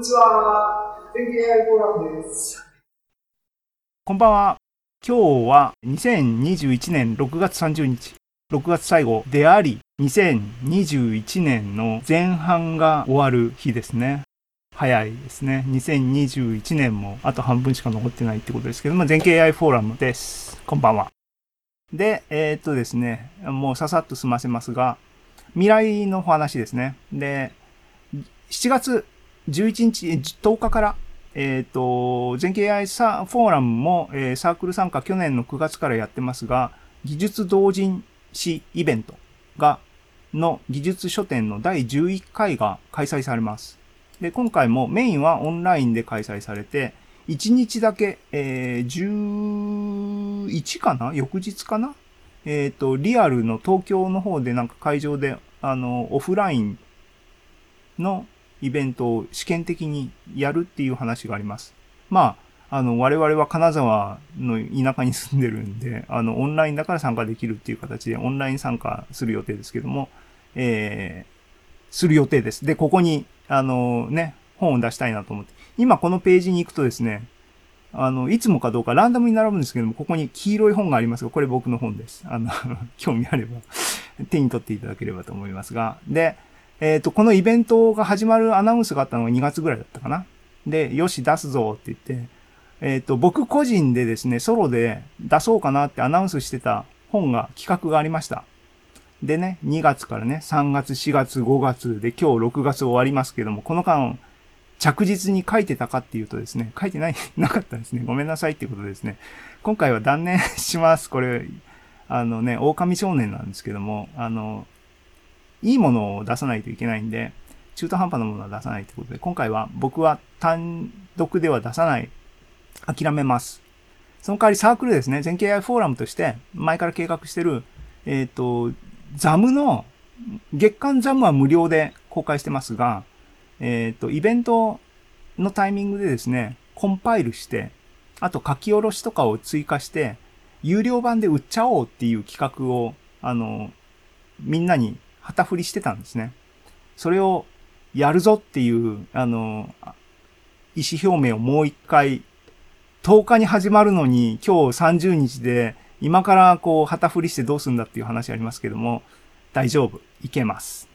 にちは。天気 AI フォーラムです。こんばんは。今日は2021年6月30日、6月最後であり、2021年の前半が終わる日ですね。早いですね。2021年もあと半分しか残ってないってことですけども、全景 AI フォーラムです。こんばんは。で、えー、っとですね、もうささっと済ませますが、未来の話ですね。で、7月11日、10日から、えっ、ー、と、全景 AI サフォーラムも、えー、サークル参加去年の9月からやってますが、技術同人誌イベントが、の技術書店の第11回が開催されます。で、今回もメインはオンラインで開催されて、1日だけ、えー、11かな？翌日かな？えっ、ー、と、リアルの東京の方でなんか会場で、あの、オフラインのイベントを試験的にやるっていう話があります。まあ、あの、我々は金沢の田舎に住んでるんで、あの、オンラインだから参加できるっていう形でオンライン参加する予定ですけども、えー、する予定です。で、ここに、あのね、本を出したいなと思って。今このページに行くとですね、あの、いつもかどうかランダムに並ぶんですけども、ここに黄色い本がありますが、これ僕の本です。あの、興味あれば手に取っていただければと思いますが。で、えっ、ー、と、このイベントが始まるアナウンスがあったのが2月ぐらいだったかな。で、よし、出すぞって言って、えっ、ー、と、僕個人でですね、ソロで出そうかなってアナウンスしてた本が、企画がありました。でね、2月からね、3月、4月、5月で今日6月終わりますけども、この間、着実に書いてたかっていうとですね、書いてない、なかったですね。ごめんなさいっていことですね。今回は断念します。これ、あのね、狼少年なんですけども、あの、いいものを出さないといけないんで、中途半端なものは出さないってことで、今回は僕は単独では出さない。諦めます。その代わりサークルですね、全景 AI フォーラムとして前から計画してる、えっ、ー、と、ザムの、月間ザムは無料で公開してますが、えっ、ー、と、イベントのタイミングでですね、コンパイルして、あと書き下ろしとかを追加して、有料版で売っちゃおうっていう企画を、あの、みんなに旗振りしてたんですね。それをやるぞっていう、あの、意思表明をもう一回、10日に始まるのに今日30日で、今からこう旗振りしてどうすんだっていう話ありますけども、大丈夫。いけます。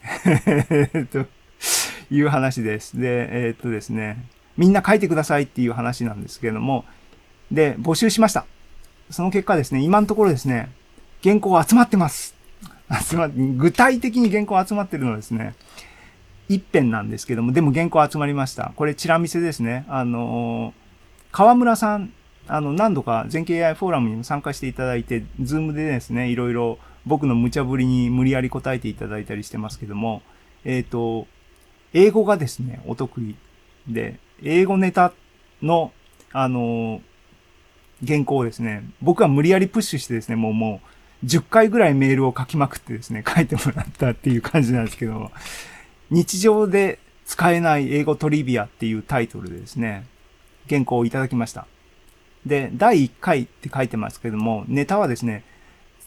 という話です。で、えー、っとですね、みんな書いてくださいっていう話なんですけども、で、募集しました。その結果ですね、今のところですね、原稿集まってます。集ま具体的に原稿集まってるのはですね、一編なんですけども、でも原稿集まりました。これ、チラ見せですね。あの、河村さん、あの、何度か全景 AI フォーラムにも参加していただいて、ズームでですね、いろいろ僕の無茶ぶりに無理やり答えていただいたりしてますけども、えっ、ー、と、英語がですね、お得意で、英語ネタの、あの、原稿をですね、僕は無理やりプッシュしてですね、もうもう、10回ぐらいメールを書きまくってですね、書いてもらったっていう感じなんですけど、日常で使えない英語トリビアっていうタイトルでですね、原稿をいただきました。で、第1回って書いてますけども、ネタはですね、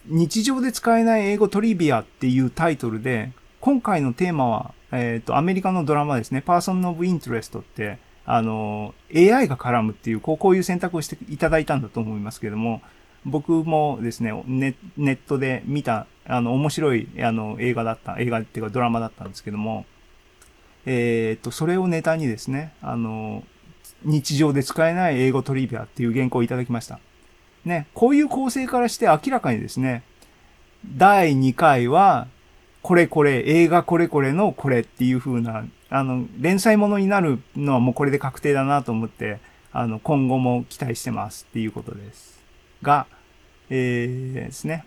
日常で使えない英語トリビアっていうタイトルで、今回のテーマは、えっ、ー、と、アメリカのドラマですね、パーソンオブイントレストって、あの、AI が絡むっていう、こうこういう選択をしていただいたんだと思いますけども、僕もですね、ネネットで見た、あの、面白い、あの、映画だった、映画っていうかドラマだったんですけども、えっ、と、それをネタにですね、あの、日常で使えない英語トリビアっていう原稿をいただきました。ね、こういう構成からして明らかにですね、第2回は、これこれ、映画これこれのこれっていう風な、あの、連載ものになるのはもうこれで確定だなと思って、あの、今後も期待してますっていうことです。が、えー、ですね。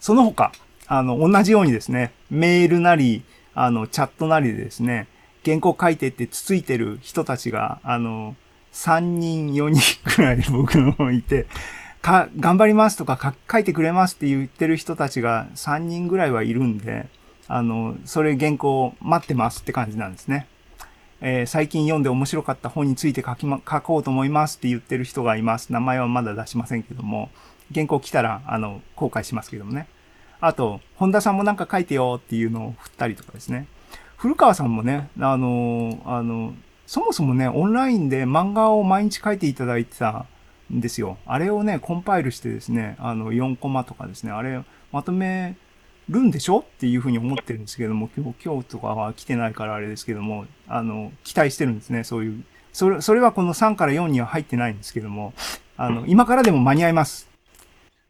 その他、あの、同じようにですね、メールなり、あの、チャットなりでですね、原稿書いてってつついてる人たちが、あの、3人、4人くらい僕の方にいて、か、頑張りますとか書いてくれますって言ってる人たちが3人ぐらいはいるんで、あの、それ原稿待ってますって感じなんですね。えー、最近読んで面白かった本について書きま、書こうと思いますって言ってる人がいます。名前はまだ出しませんけども、原稿来たら、あの、公開しますけどもね。あと、本田さんもなんか書いてよっていうのを振ったりとかですね。古川さんもね、あの、あの、そもそもね、オンラインで漫画を毎日書いていただいてたんですよ。あれをね、コンパイルしてですね、あの、4コマとかですね、あれ、まとめるんでしょ？っていうふうに思ってるんですけども、今日、今日とかは来てないからあれですけども、あの、期待してるんですね、そういう。それ、それはこの3から4には入ってないんですけども、あの、今からでも間に合います。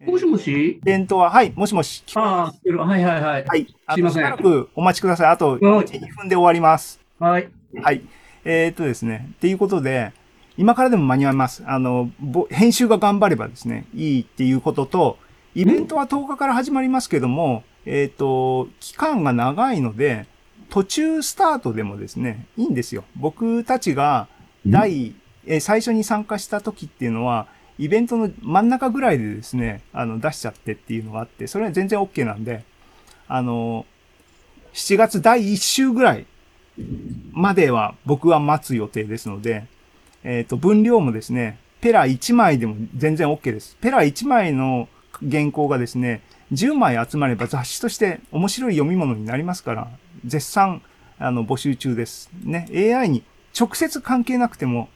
もしもし？イベントは、はい、もしもし。ああ、はいはいはい。はい。すいませんしばらくお待ちください。あと、はい1、2分で終わります。はい。はい。えー、っとですね。っていうことで、今からでも間に合います。あの、ぼ編集が頑張ればですね、いいっていうことと、イベントは10日から始まりますけども、えー、っと、期間が長いので、途中スタートでもですね、いいんですよ。僕たちが第、えー最初に参加した時っていうのは、イベントの真ん中ぐらいでですね、あの、出しちゃってっていうのがあって、それは全然 OK なんで、あの、7月第1週ぐらいまでは僕は待つ予定ですので、えっ、と、分量もですね、ペラ1枚でも全然 OK です。ペラ1枚の原稿がですね、10枚集まれば雑誌として面白い読み物になりますから、絶賛、あの、募集中です。ね、AI に直接関係なくても、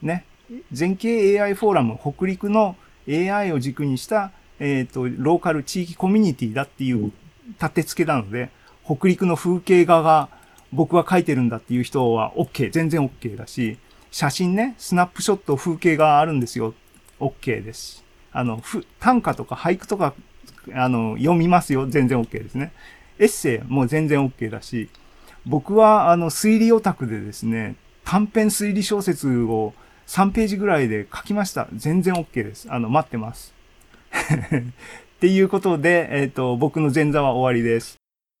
ね、全景 AI フォーラム、北陸の AI を軸にした、えっ、と、ローカル地域コミュニティだっていう立て付けなので、北陸の風景画が僕は描いてるんだっていう人は OK、全然 OK だし、写真ね、スナップショット、風景があるんですよ。OK です。あの、ふ短歌とか俳句とか、あの、読みますよ。全然 OK ですね。エッセイも全然 OK だし、僕はあの、推理オタクでですね、短編推理小説を3ページぐらいで書きました。全然 OK です。あの、待ってます。っていうことで、えっ、と、僕の前座は終わりです。